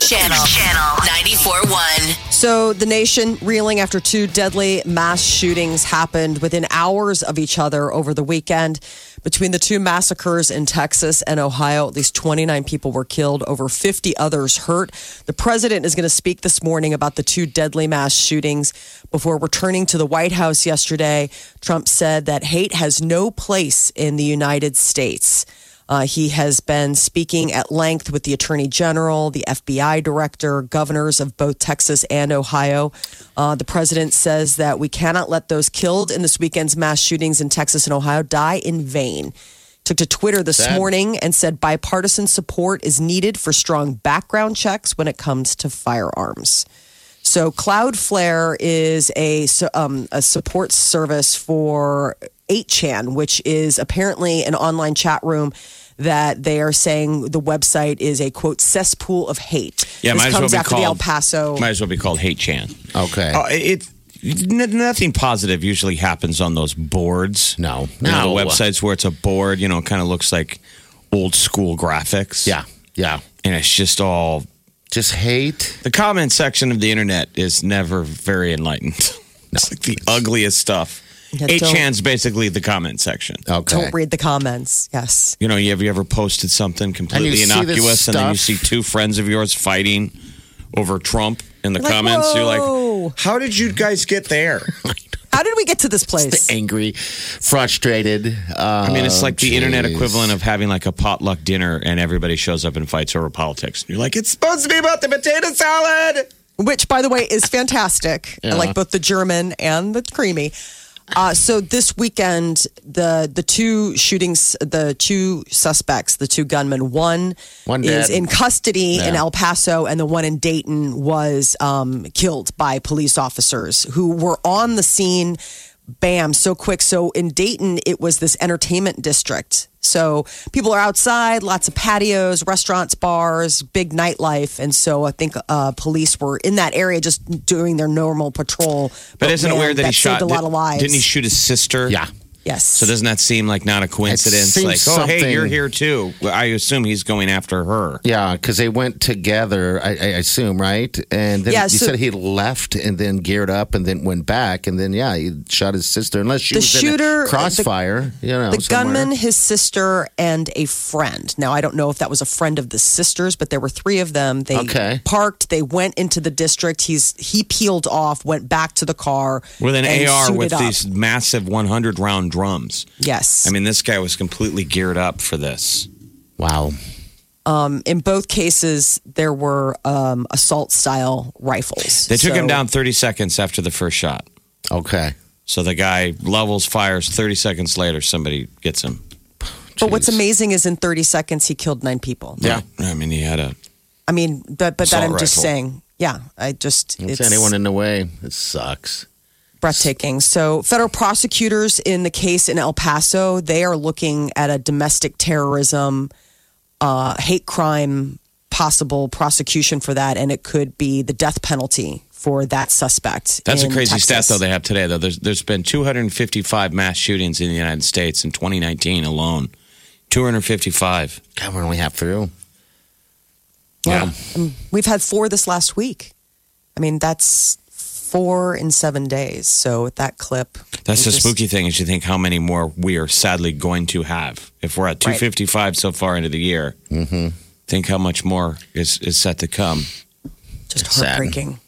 Channel Channel 94.1. So the nation reeling after two deadly mass shootings happened within hours of each other over the weekend. Between the two massacres in Texas and Ohio, at least 29 people were killed, over 50 others hurt. The president is going to speak this morning about the two deadly mass shootings. Before returning to the White House yesterday, Trump said that hate has no place in the United States. Uh, he has been speaking at length with the attorney general, the FBI director, governors of both Texas and Ohio. Uh, the president says that we cannot let those killed in this weekend's mass shootings in Texas and Ohio die in vain. Took to Twitter this morning and said bipartisan support is needed for strong background checks when it comes to firearms. So Cloudflare is a um, a support service for 8chan, which is apparently an online chat room that they are saying the website is a quote cesspool of hate. Yeah, this might as well be after the El called- Paso. Might as well be called Hate Chan. Okay. Uh, it, n- nothing positive usually happens on those boards. No. You know, No. the websites where it's a board, you know, it kind of looks like old school graphics. yeah. Yeah. And it's just all Just hate. the comment section of the internet is never very enlightened. It's like the ugliest stuff. Yeah, Eight don't- chan's basically the comment section. Okay. Don't read the comments. Yes. You know, you have you ever posted something completely see this innocuous and then you stuff? see two friends of yours fighting over Trump in the You're like, comments? You're "Whoa." like, how did you guys get there? How did we get to this place? Angry, frustrated. Uh, I mean, it's like the internet equivalent of having like a potluck dinner and everybody shows up and fights over politics. You're like, it's supposed to be about the potato salad. which by the way is fantastic. I like both the German and the creamy. Uh, so this weekend, the the two shootings, the two suspects, the two gunmen, one, One is in custody in El Paso, and the one in Dayton was um, killed by police officers who were on the scene. Bam, so quick. So in Dayton, it was this entertainment district. So people are outside, lots of patios, restaurants, bars, big nightlife. And so I think uh, police were in that area just doing their normal patrol. But isn't it weird that, he shot a lot of lives? Didn't he shoot his sister? Yeah. Yes. So doesn't that seem like not a coincidence? Like, oh, hey, you're here too. I assume he's going after her. Yeah, because they went together, I, I assume, right? And then Yeah, you so- said he left and then geared up and then went back. And then, yeah, he shot his sister. Unless she The was in shooter- uh, a crossfire, you know. the somewhere. gunman, his sister, and a friend. Now, I don't know if that was a friend of the sisters, but there were three of them. They Okay. parked. They went into the district. He's he peeled off, went back to the car With an AR with up. these massive 100 round drums. Yes. I mean, this guy was completely geared up for this. Wow. Um, in both cases, there were um, assault style rifles. They took him down 30 seconds after the first shot. Okay. So the guy levels, fires. 30 seconds later, somebody gets him. But what's amazing is in 30 seconds, he killed nine people. Yeah. I mean, he had a. I mean, but, but that I'm just rifle. saying. Yeah, I just, Is it's anyone in the way? It sucks. Breathtaking. So, federal prosecutors in the case in El Paso, they are looking at a domestic terrorism, uh, hate crime, possible prosecution for that, and it could be the death penalty for that suspect. That's a in crazy stat, though, they have today, though. There's, there's been 255 mass shootings in the United States in 2019 alone. 255. God, we're only half through. Yeah. Um, we've had four this last week. I mean, that's four in seven days. So, with that clip, That's we the just- spooky thing is you think how many more we are sadly going to have. If we're at 255 so far into the year, Mm-hmm. think how much more is, is set to come. just Sad. heartbreaking.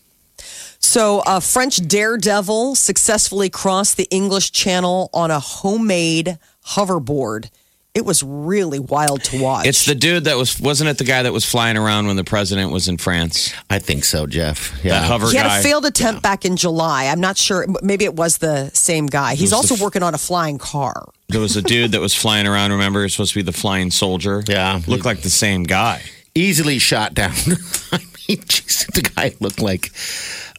So, a French daredevil successfully crossed the English Channel on a homemade hoverboard. It was really wild to watch. It's the dude that was, wasn't it the guy that was flying around when the president was in France? I think so, Jeff. That Yeah. hover he had a failed attempt back in July. I'm not sure. Maybe it was the same guy. He's also f- working on a flying car. There was a dude that was flying around. Remember, he was supposed to be the flying soldier. Yeah. looked like the same guy. Easily shot down. I mean, Jesus. the guy looked like,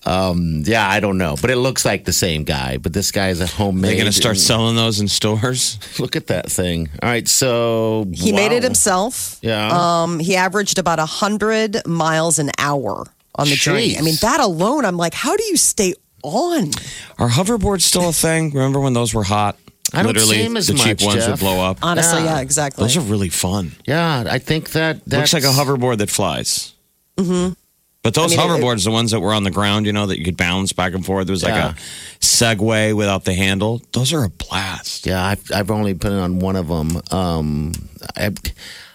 um, yeah, I don't know, but it looks like the same guy. But this guy is a homemade. They're going to start and- selling those in stores. Look at that thing. All right, so He made it himself. Yeah. Um, he averaged about a 100 miles an hour on the journey. I mean, that alone, I'm like, how do you stay on? Are hoverboards still a thing? Remember when those were hot? I don't Literally, see 'em as the cheap much, ones would blow up. Honestly, Yeah. yeah, exactly. Those are really fun. Yeah, I think that that's, Looks like a hoverboard that flies. Mm-hmm. But those I mean, it- hoverboards, the ones that were on the ground, you know, that you could bounce back and forth. There was like Yeah. a Segway without the handle. Those are a blast. Yeah, I've, I've only put it on one of them. Um, I,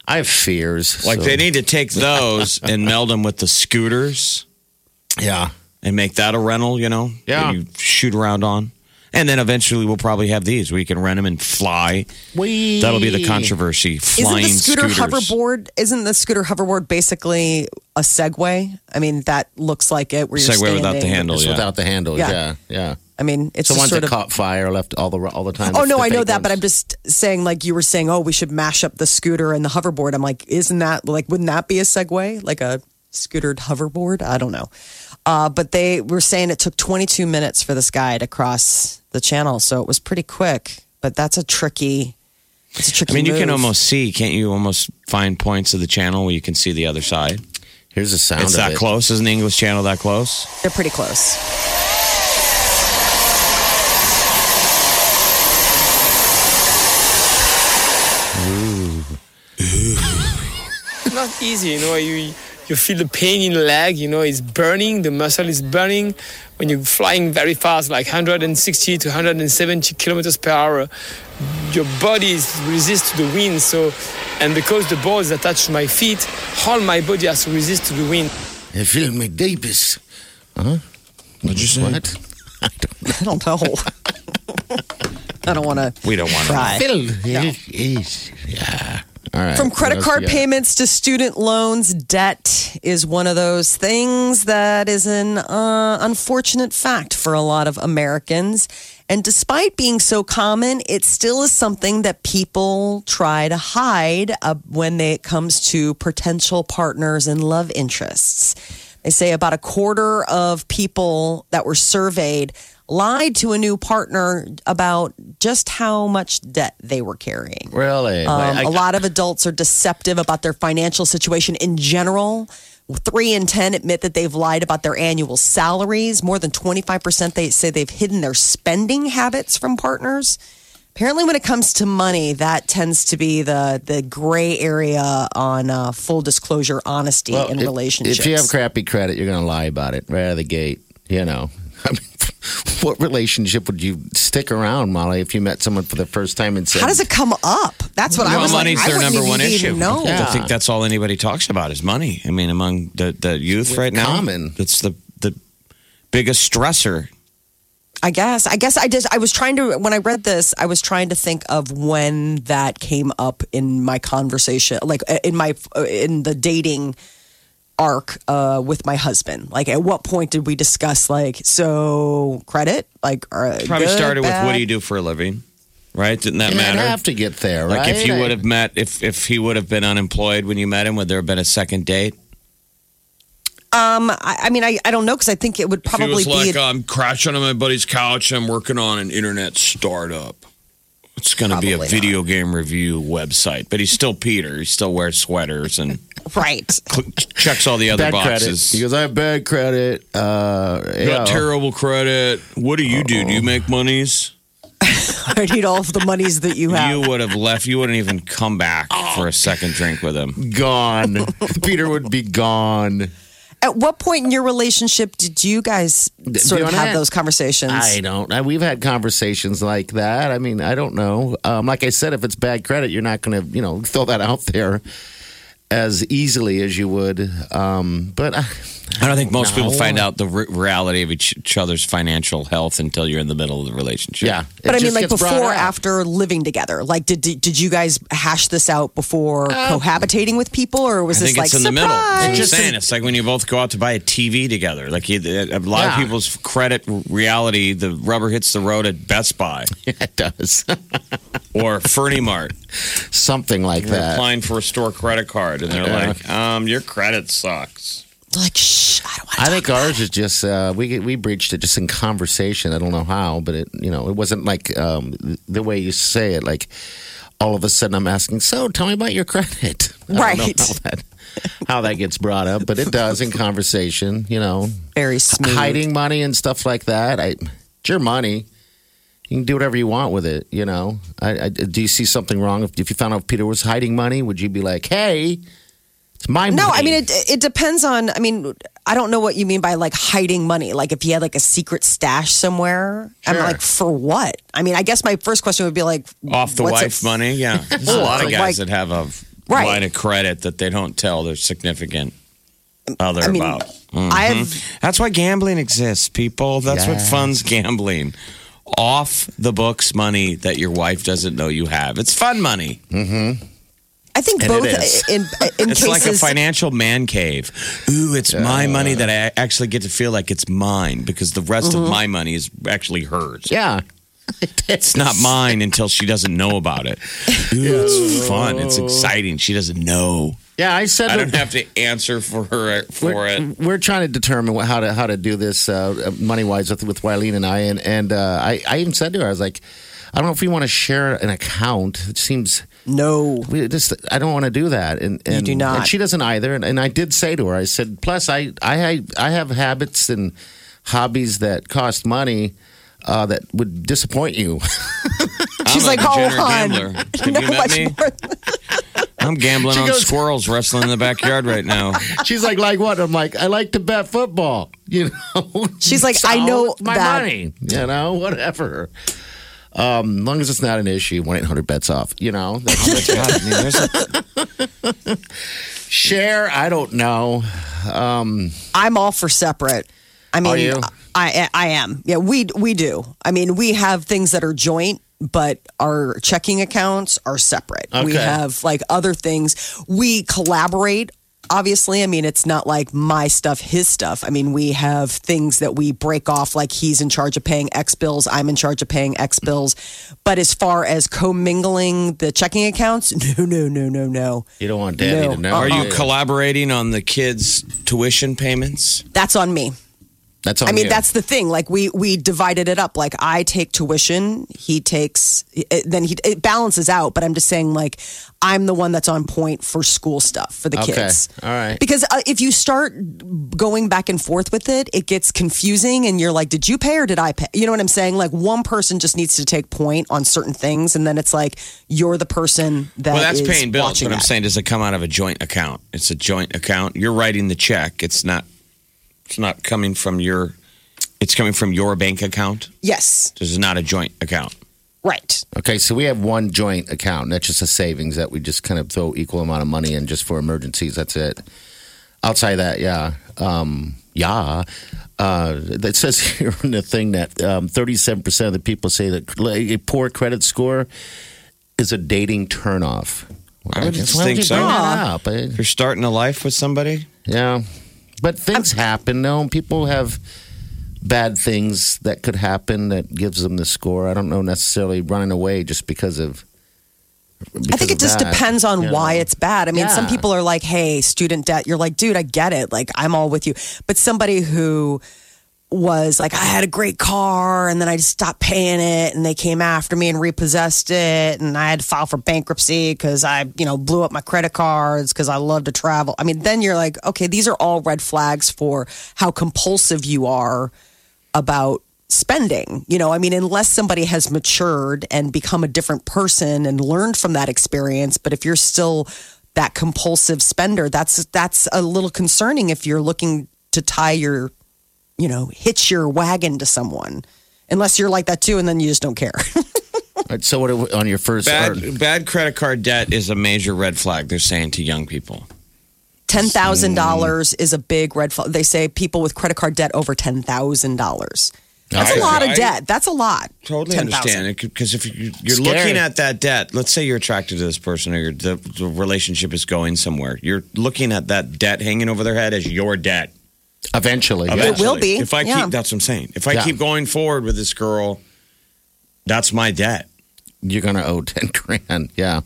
I have fears. Like so- they need to take those and meld them with the scooters Yeah, and make that a rental. You know, Yeah. you shoot around on. And then eventually we'll probably have these where you can rent them and fly. we. That'll be the controversy. Isn't the scooter scooters. hoverboard? Isn't the scooter hoverboard basically a Segway? I mean, that looks like it. Where you're Segway without the standing. handle. It's yeah. without the handle. Yeah. Yeah, yeah. I mean, it's It's the just ones sort that of. caught fire left all the all the time. Oh no, I know fake that, but. I'm just saying, like you were saying, oh, we should mash up the scooter and the hoverboard. I'm like, isn't that like, wouldn't that be a Segway, like a scootered hoverboard? I don't know. Uh, but they were saying it took 22 minutes for this guy to cross the channel, so it was pretty quick. But that's a tricky. It's a tricky. I mean, you can almost see, can't you? Almost find points of the channel where you can see the other side. Here's the sound. It's of that it. close. Isn't the English channel that close? They're pretty close. not easy, you know. You you feel the pain in the leg, you know, it's burning. The muscle is burning when you're flying very fast, like 160 to 170 kilometers per hour. Your body is resist to the wind. So, and because the ball is attached to my feet, all my body has to resist to the wind. I feel my deepest. Huh? What'd you say? What? I don't know. I don't want to. We don't want to. try. Phil. Yeah. All right. From credit card payments to student loans, debt is one of those things that is an uh, unfortunate fact for a lot of Americans. And despite being so common, it still is something that people try to hide uh, when they, it comes to potential partners and love interests. They say about a quarter of people that were surveyed lied to a new partner about just how much debt they were carrying. Really? Um, Like, I- a lot of adults are deceptive about their financial situation in general. Three in 10 admit that they've lied about their annual salaries. More than 25% they say they've hidden their spending habits from partners. Apparently, when it comes to money, that tends to be the, the gray area on uh, full disclosure, honesty well, in if- relationships. If you have crappy credit, you're going to lie about it right out of the gate. You know. I mean, what relationship would you stick around, Molly, if you met someone for the first time and said, How does it come up? That's what I well, was like. money's I their wouldn't number one even issue. Know. I think that's all anybody talks about is money. I mean, among the, the youth right now, common. It's the the biggest stressor. I guess. I guess I just I was trying to when I read this, I was trying to think of when that came up in my conversation, like uh, in my in the dating arc uh, with my husband. Like, at what point did we discuss like so credit? Like, uh, Probably good, started with what do you do for a living, right? Didn't that You'd matter? have to get there, like right? if you would have met, if if he would have been unemployed when you met him, would there have been a second date? Um, I, I mean, I, I don't know because I think it would probably if he was be. like, I'm crashing on my buddy's couch. I'm working on an internet startup. It's going to be a Probably video game review website, but he's still Peter. He still wears sweaters and right. cl- checks all the other bad credit. boxes. He goes, I have bad credit. Uh, You yeah. got terrible credit. What do you do? Do you make monies? I need all of the monies that you have. You would have left. You wouldn't even come back for a second drink with him. gone. Peter would be gone. At what point in your relationship did you guys sort of have those conversations? I don't. I, we've had conversations like that. I mean, I don't know. Um, like I said, if it's bad credit, you're not going to, you know, throw that out there as easily as you would. Um, but I, I don't think most people find out the re- reality of each, each other's financial health until you're in the middle of the relationship. yeah. But I mean, like before, after living together, like did did, did you guys hash this out before cohabitating with people, or was I this think like it's in the middle. That's what? I'm just- saying. It's like when you both go out to buy a TV together. Like you, a lot Yeah. of people's credit reality, the rubber hits the road at Best Buy Yeah, it does. or Fernie Mart. Something like They're that. applying for a store credit card, and they're Yeah. like, um, "Your credit sucks." Like, shh, I I think ours is just uh, we we breached it just in conversation. I don't know how, but it you know it wasn't like um, the way you say it. Like all of a sudden, I'm asking, so tell me about your credit. I don't Right. how that, how that gets brought up, but it does in conversation. You know, Very smooth. hiding money and stuff like that. I, it's your money. You can do whatever you want with it. You know. I, I, do you see something wrong if, if you found out Peter was hiding money? Would you be like, hey? It's my No. I mean it. It depends on. I mean, I don't know what you mean by like hiding money. Like if he had like a secret stash somewhere, I'm like, for what? I mean, I guess my first question would be like, Off the what's it wife money, yeah. There's a lot of Like- guys that have a Right. line of credit that they don't tell their significant other I mean, about. I mm-hmm. have That's why gambling exists, people. That's what funds gambling. Off the books money that your wife doesn't know you have. It's fun money. Mm-hmm. I think And both it is. in in It's cases. like a financial man cave. Ooh, it's my money that I actually get to feel like it's mine because the rest Mm-hmm. of my money is actually hers. Yeah. It's not mine until she doesn't know about it. Ooh, it's fun. It's exciting. She doesn't know. Yeah, I said I don't have to answer for her for we're, it. we're trying to determine how to how to do this uh, money wise with with Wileen and I, and and uh, I I even said to her, I was like, I don't know if we want to share an account. It seems no, we just I don't want to do that, and, and do not. And she doesn't either, and, and I did say to her, I said, plus I I I have habits and hobbies that cost money. Uh, that would disappoint you. She's like, a hold degenerate on. gambler. Have No, you met much me? more- I'm gambling She on goes- squirrels wrestling in the backyard right now. She's like, like what? I'm like, I like to bet football. You know. She's like, So, I know my that. money. You know, whatever. Um, long as it's not an issue, one eight hundred bets off. You know, That's- God, I mean, a- share. I don't know. Um, I'm all for separate. I mean, Are you? I I am. Yeah, we we do. I mean, we have things that are joint, but our checking accounts are separate. We have like other things. We collaborate. Obviously, I mean, it's not like my stuff, his stuff. I mean, we have things that we break off, like he's in charge of paying X bills, I'm in charge of paying X bills. But as far as commingling the checking accounts, no, no, no, no, no. You don't want Daddy No. to know. Are you collaborating on the kids' tuition payments? That's on me. That's I mean, you. that's the thing. Like we we divided it up. Like I take tuition, he takes. It, then he it balances out. But I'm just saying, like I'm the one that's on point for school stuff for the Okay. kids. All right. Because uh, if you start going back and forth with it, it gets confusing, and you're like, did you pay or did I pay? You know what I'm saying? Like one person just needs to take point on certain things, and then it's like you're the person that well, that's is paying bills. But I'm saying, does it come out of a joint account? It's a joint account. You're writing the check. It's not. It's not coming from your. It's coming from your bank account. yes, This is not a joint account. right. Okay, so we have one joint account. That's just a savings that we just kind of throw equal amount of money in just for emergencies. That's it. Outside of that, yeah, um, yeah. Uh, that says here in the thing that um, thirty-seven percent of the people say that a poor credit score is a dating turnoff. I would guess why think you so. bring that? If you're starting a life with somebody, Yeah, but things happen. No, people have bad things that could happen that gives them the score. I don't know necessarily running away just because of. I think it just that, depends on you why know? it's bad. I mean, some people are like, hey, student debt. You're like, dude, I get it. Like, I'm all with you. But somebody who was like, I had a great car and then I just stopped paying it and they came after me and repossessed it and I had to file for bankruptcy because I, you know, blew up my credit cards because I love to travel. I mean, then you're like, okay, these are all red flags for how compulsive you are about spending. You know, I mean, unless somebody has matured and become a different person and learned from that experience, but if you're still that compulsive spender, that's that's a little concerning if you're looking to tie your, you know, hitch your wagon to someone. Unless you're like that too, and then you just don't care. All right, so what are on your first? or- bad bad credit card debt is a major red flag. They're saying to young people. ten thousand dollars is a big red flag. They say people with credit card debt over ten thousand dollars. That's a I- lot of I- debt. That's a lot. Totally 10,000. understand because if you- you're looking at that debt, let's say you're attracted to this person or your the, the relationship is going somewhere, you're looking at that debt hanging over their head as your debt. Eventually, yeah. Eventually. will be, If I yeah. keep, that's what I'm saying. If I Yeah. keep going forward with this girl, that's my debt. you're gonna owe ten grand. Yeah,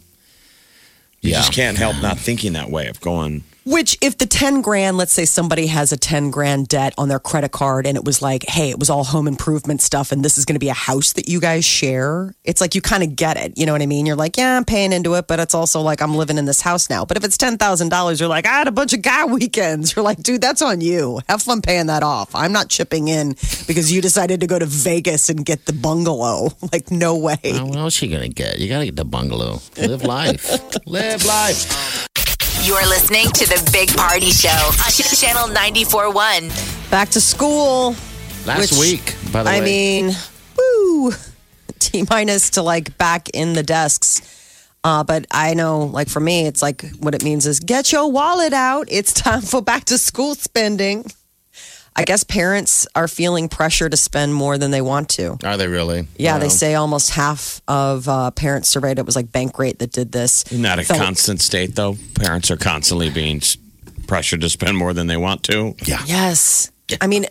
You yeah. just can't help not thinking that way of going. Which, if the 10 grand, let's say somebody has a 10 grand debt on their credit card and it was like, hey, it was all home improvement stuff and this is going to be a house that you guys share, it's like you kind of get it. You know what I mean? You're like, yeah, I'm paying into it, but it's also like I'm living in this house now. But if it's $10,000, you're like, I had a bunch of guy weekends. You're like, dude, that's on you. Have fun paying that off. I'm not chipping in because you decided to go to Vegas and get the bungalow. Like, no way. Well, what else you gonna get? You gotta get the bungalow. Live life. Live life. You're listening to the Big Party Show on Channel 94.1. Back to school. Last Which, week, by the I way. I mean, woo, T minus to like back in the desks. Uh, but I know, like for me, it's like what it means is get your wallet out. It's time for back to school spending. I guess parents are feeling pressure to spend more than they want to. Are they really? Yeah, they say almost half of uh, parents surveyed. It was like Bankrate that did this. Isn't that a felt- constant state, though? Parents are constantly being pressured to spend more than they want to. Yeah. Yes. I mean,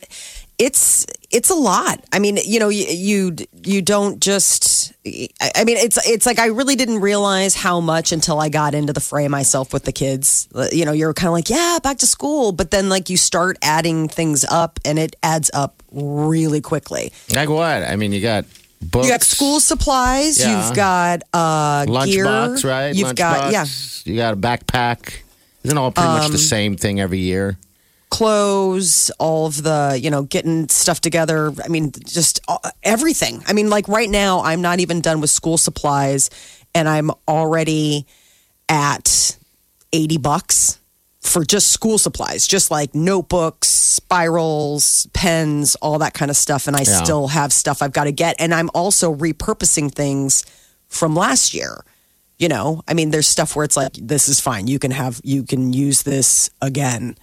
it's it's a lot. I mean, you know, you you, you don't just. I mean, it's it's like I really didn't realize how much until I got into the fray myself with the kids. You know, you're kind of like, yeah, back to school, but then like you start adding things up, and it adds up really quickly. Like what? I mean, you got books. You got school supplies. Yeah. You've got uh, gear. lunchbox, right? You've got yeah, Um, You got a backpack. Isn't all pretty much the same thing every year? Clothes, all of the, you know, getting stuff together. I mean, just everything. I mean, like right now, I'm not even done with school supplies and I'm already at 80 bucks for just school supplies, just like notebooks, spirals, pens, all that kind of stuff. And I Yeah. still have stuff I've got to get. And I'm also repurposing things from last year. You know, I mean, there's stuff where it's like, this is fine. You can have, you can use this again.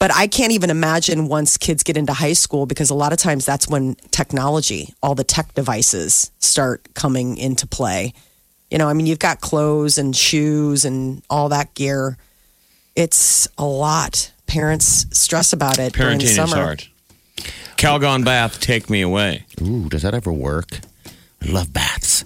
But I can't even imagine once kids get into high school because a lot of times that's when technology, all the tech devices start coming into play. You know, I mean, you've got clothes and shoes and all that gear. It's a lot. Parents stress about it during the Parenting is summer. hard. Calgon bath, take me away. Ooh, does that ever work? I love baths.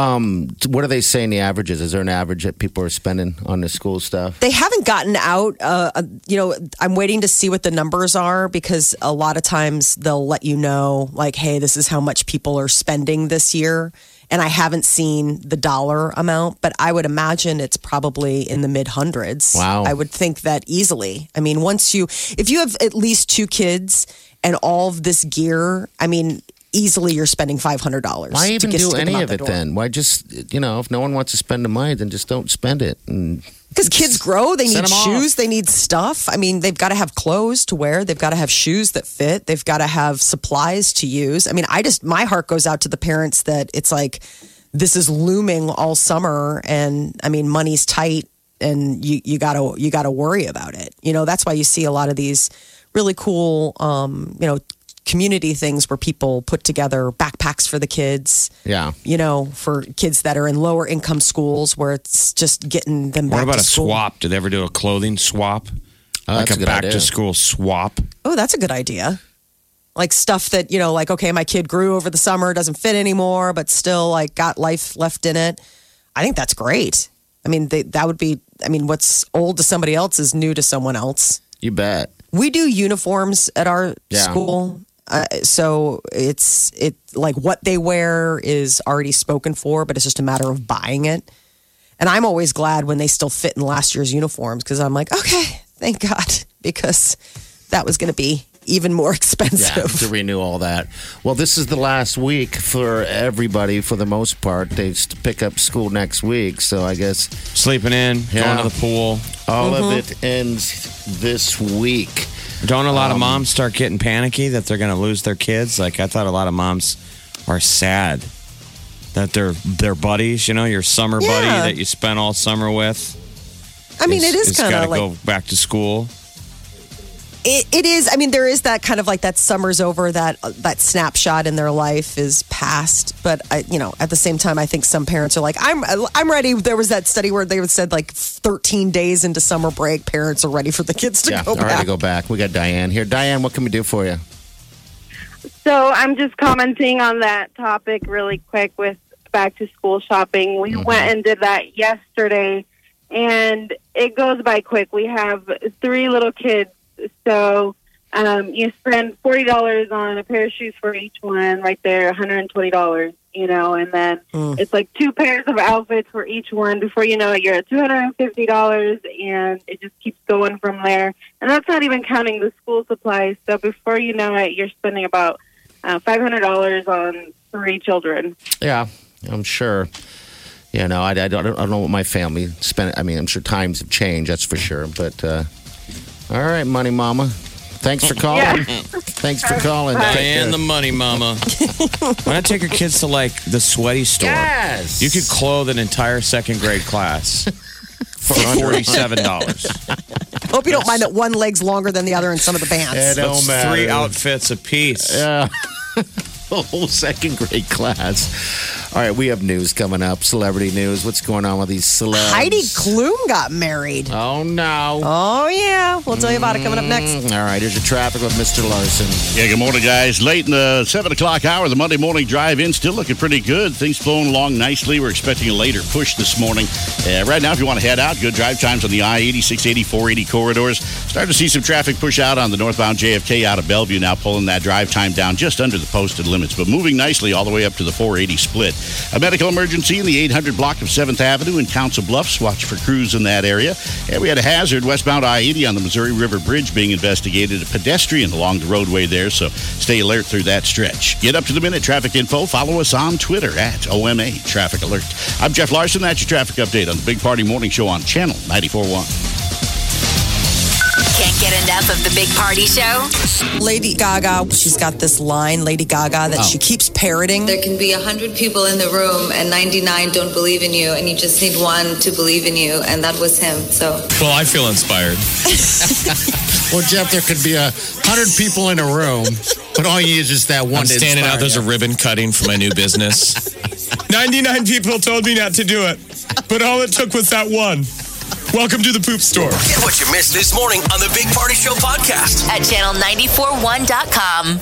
Um, what are they saying the averages? is? There an average that people are spending on the school stuff? They haven't gotten out. Uh, uh, you know, I'm waiting to see what the numbers are because a lot of times they'll let you know, like, hey, this is how much people are spending this year. And I haven't seen the dollar amount, but I would imagine it's probably in the mid hundreds. Wow. I would think that easily. I mean, once you, if you have at least two kids and all of this gear, I mean, easily you're spending $500. Why to even get- do to get them any of it then? Why just you know, if no one wants to spend the money, then just don't spend it. Because kids grow, they need 'em off. shoes, they need stuff. I mean, they've got to have clothes to wear, they've got to have shoes that fit, they've got to have supplies to use. I mean, I just, my heart goes out to the parents that it's like, this is looming all summer, and I mean, money's tight, and you you gotta you gotta worry about it. You know, that's why you see a lot of these really cool, um, you know, community things where people put together backpacks for the kids yeah, you know, for kids that are in lower income schools where it's just getting them back What about to a school. swap? Did they ever do a clothing swap? Oh, like that's a a good back idea. to school swap? Oh, that's a good idea. Like stuff that, you know, like, okay, my kid grew over the summer, doesn't fit anymore, but still like got life left in it. I think that's great. I mean, they, that would be, I mean, what's old to somebody else is new to someone else. you bet. We do uniforms at our Yeah. school. Uh, so it's it like what they wear is already spoken for, but it's just a matter of buying it. And I'm always glad when they still fit in last year's uniforms because I'm like, okay, thank God, because that was going to be even more Yeah, expensive. to renew all that. Well, this is the last week for everybody for the most part. They s- pick up school next week, so I guess Sleeping in, Yeah. going to the pool. all Mm-hmm. of it ends this week. Don't a Um, lot of moms start getting panicky that they're going to lose their kids? Like I thought a lot of moms are sad that their their buddies, you know, your summer buddy that you spent all summer with. I mean, it is kind got to of like go back to school. It, it is. I mean, there is that kind of like that summer's over. That that snapshot in their life is past. But I, you know, at the same time, I think some parents are like, I'm I'm ready. There was that study where they said like 13 days into summer break, parents are ready for the kids to Yeah, go all right back. to go back. We got Diane here. Diane, what can we do for you? So I'm just commenting on that topic really quick with back to school shopping. We mm-hmm. went and did that yesterday, and it goes by quick. We have three little kids, so um, you spend forty dollars on a pair of shoes for each one, right there, one hundred and twenty dollars. You know, and then it's like two pairs of outfits for each one. Before you know it, you're at two hundred and fifty dollars, and it just keeps going from there. And that's not even counting the school supplies. So before you know it, you're spending about uh, five hundred dollars on three children. Yeah, I'm sure. You know, I, I, don't, I don't know what my family spent. I mean, I'm sure times have changed, that's for sure. But, uh, all right, Money Mama. Thanks for calling. Yeah. Thanks for calling. Take And care. the money, mama. Why not take your kids to like the sweaty store? Yes. You could clothe an entire second grade class for forty-seven dollars. Hope you don't mind that one leg's longer than the other in some of the bands. It don't That's matter. three outfits apiece. Yeah. the whole second grade class. All right, we have news coming up. Celebrity news. What's going on with these celebs? Heidi Klum got married. Oh, no. Oh, yeah. We'll tell you about it coming up next. All right, here's your traffic with Mr. Larson. Yeah, good morning, guys. Late in the 7 o'clock hour, the Monday morning drive in still looking pretty good. Things flowing along nicely. We're expecting a later push this morning. Uh, right now, if you want to head out, good drive times on the I 80, 680, 480 corridors. Starting to see some traffic push out on the northbound JFK out of Bellevue now, pulling that drive time down just under the posted limits, but moving nicely all the way up to the 480 split. A medical emergency in the 800 block of 7th Avenue in Council Bluffs. Watch for crews in that area. And we had a hazard westbound I 80 on the Missouri River Bridge being investigated. A pedestrian along the roadway there, so stay alert through that stretch. Get up to the minute traffic info. Follow us on Twitter at OMA Traffic Alert. I'm Jeff Larson. That's your traffic update on the Big Party Morning Show on Channel 94.1. Can't get enough of the Big Party Show? Lady Gaga, she's got this line, Lady Gaga, that she oh. keeps parroting. There can be 100 people in the room and 99 don't believe in you, and you just need one to believe in you, and that was him. So Well, I feel inspired. Well, Jeff, there could be a hundred people in a room, but all you need is just that one. I'm to standing out. There's a ribbon cutting for my new business. 99 people told me not to do it, but all it took was that one. Welcome to the poop store. Get what you missed this morning on the Big Party Show podcast. At channel941.com.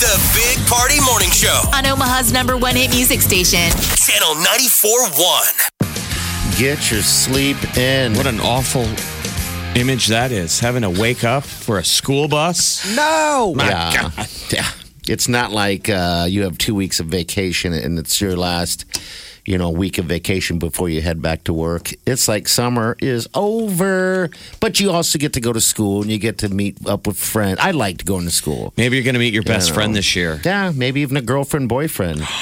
The Big Party Morning Show. On Omaha's number one hit music station. Channel 94.1. Get your sleep in. What an awful image that is. Having to wake up for a school bus. No. yeah. yeah. It's not like uh, you have two weeks of vacation and it's your last, you know, week of vacation before you head back to work. It's like summer is over, but you also get to go to school and you get to meet up with friends. I liked going to school. Maybe you're going to meet your best know. friend this year. Yeah, maybe even a girlfriend, boyfriend.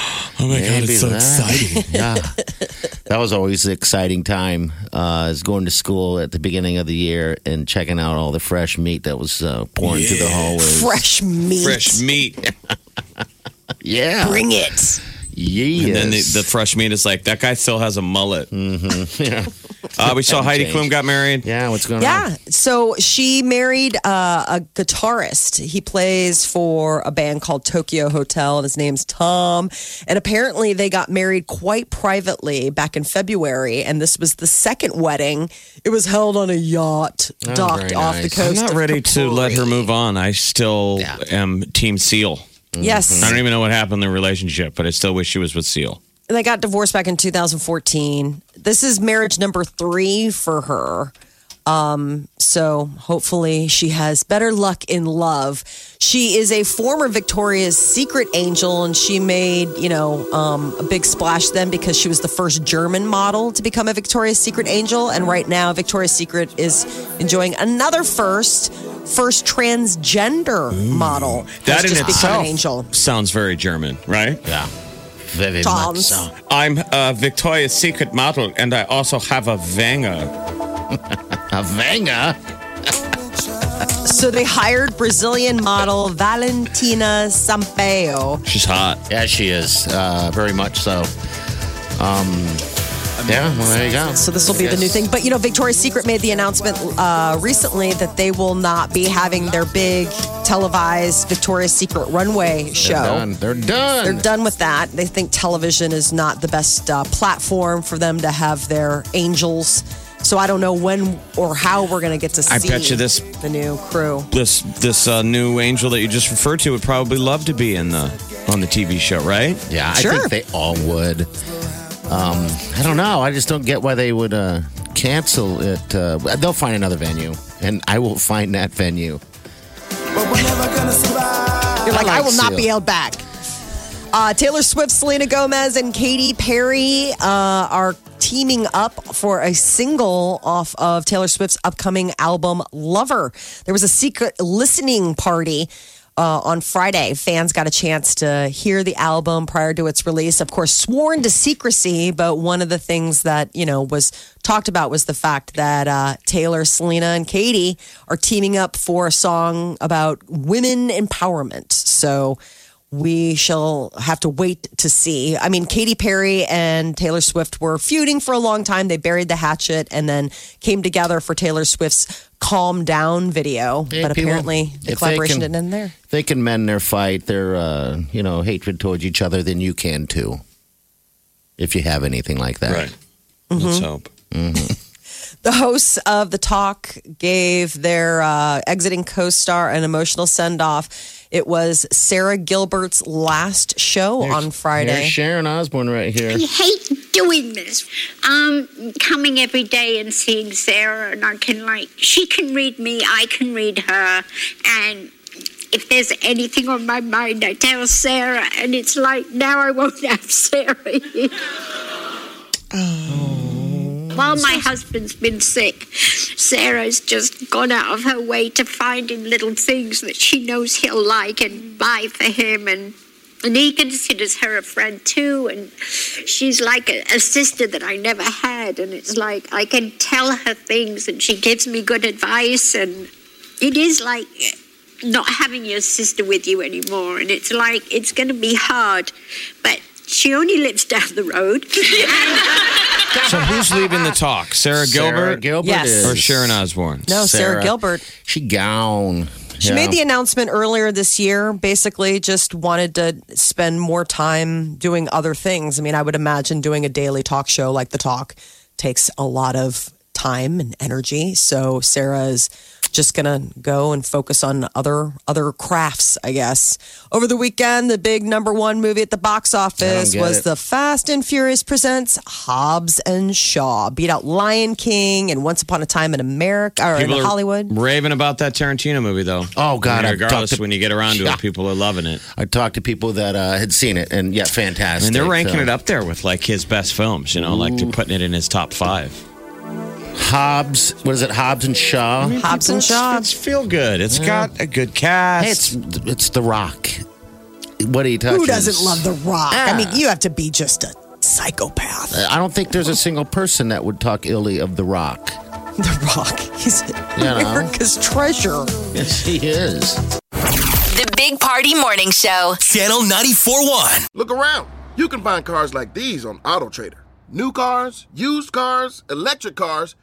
Oh my God, it's so that. exciting. yeah. That was always an exciting time. Uh, is going to school at the beginning of the year and checking out all the fresh meat that was uh, pouring through the hallways. Fresh meat. Fresh meat. Yeah. Bring it. Yes. And then the, the fresh meat is like, that guy still has a mullet. Mm-hmm. yeah. Uh, we saw Heidi Changed. Klum got married. Yeah, what's going Yeah. on? Yeah. So she married uh, a guitarist. He plays for a band called Tokyo Hotel, and his name's Tom. And apparently, they got married quite privately back in February. And this was the second wedding. It was held on a yacht docked very off the coast. I'm not of ready to let her move on. I still Yeah. am Team Seal. Yes. I don't even know what happened in the relationship, but I still wish she was with Seal. And they got divorced back in 2014. This is marriage number three for her. Um, so hopefully she has better luck in love. She is a former Victoria's Secret angel, and she made, you know, um, a big splash then because she was the first German model to become a Victoria's Secret angel. And right now, Victoria's Secret is enjoying another first, first transgender model. has That in just become itself an angel. sounds very German, right? Yeah. Very Tom's. much so. I'm a Victoria's Secret model, and I also have a Vanger. A Vanga. So they hired Brazilian model Valentina Sampaio. She's hot. Yeah, she is. Uh, very much so. Um, yeah, well, there you go. So this will be the new thing. But you know, Victoria's Secret made the announcement uh, recently that they will not be having their big televised Victoria's Secret runway They're show. done. They're done. They're done with that. They think television is not the best uh, platform for them to have their angels. So I don't know when or how we're going to get to see I bet you this- the new crew. This this uh, new angel that you just referred to would probably love to be in the on the TV show, right? Yeah, Sure. I think they all would. Um, I don't know. I just don't get why they would uh, cancel it. Uh, they'll find another venue, and I will find that venue. You're like, I I, like will not be held back. Uh, Taylor Swift, Selena Gomez, and Katy Perry uh, are teaming up for a single off of Taylor Swift's upcoming album, Lover. There was a secret listening party. Uh, on Friday, fans got a chance to hear the album prior to its release. Of course, sworn to secrecy, but one of the things that you know was talked about was the fact that uh, Taylor, Selena, and Katy are teaming up for a song about women empowerment. So we shall have to wait to see. I mean, Katy Perry and Taylor Swift were feuding for a long time. They buried the hatchet and then came together for Taylor Swift's Calm Down video. Hey, but people, apparently the they collaboration can- didn't end there. They can mend their fight, their uh, you know hatred towards each other, then you can too. If you have anything like that, Right. Let's Mm-hmm. hope. The hosts of The Talk gave their uh, exiting co star an emotional send off. It was Sara Gilbert's last show on Friday. There's Sharon Osbourne right here. I hate doing this. Um, coming every day and seeing Sara, and I can like, she can read me, I can read her, and if there's anything on my mind, I tell Sara, and it's like now I won't have Sara. here. While my husband's been sick, Sara's just gone out of her way to find him little things that she knows he'll like and buy for him. And and he considers her a friend too. And she's like a, a sister that I never had. And it's like I can tell her things and she gives me good advice. And it is like not having your sister with you anymore. And it's like it's going to be hard. But she only lives down the road So who's leaving the talk? Sara Gilbert? Sara Gilbert Yes. is. Or Sharon Osbourne? No, Sara, Sara. Gilbert. She gone. She made the announcement earlier this year, basically just wanted to spend more time doing other things. I mean, I would imagine doing a daily talk show like The Talk takes a lot of time and energy. So Sara is just going to go and focus on other other crafts, I guess. Over the weekend, the big number 1 movie at the box office was it. The Fast and Furious presents Hobbs and Shaw. Beat out Lion King and Once Upon a Time in America or People in are Hollywood. raving about that Tarantino movie, though. Oh, God, I mean, regardless, to- when you get around to Yeah. it, people are loving it. I talked to people that uh, had seen it, and yeah, I fantastic. mean, they're ranking So, it up there with like his best films. You know, like they're putting it in his top five. Hobbs, what is it? Hobbs and Shaw. Hobbs and Shaw. It's feel good. It's got a good cast. Hey, it's it's The Rock. What he touches. Who doesn't love The Rock? I mean, you have to be just a psychopath. I don't think there's a single person that would talk illy of The Rock. The Rock. He's know. America's treasure. Yes, he is. The Big Party Morning Show. Channel 94.1. Look around. You can find cars like these on AutoTrader. New cars, used cars, electric cars,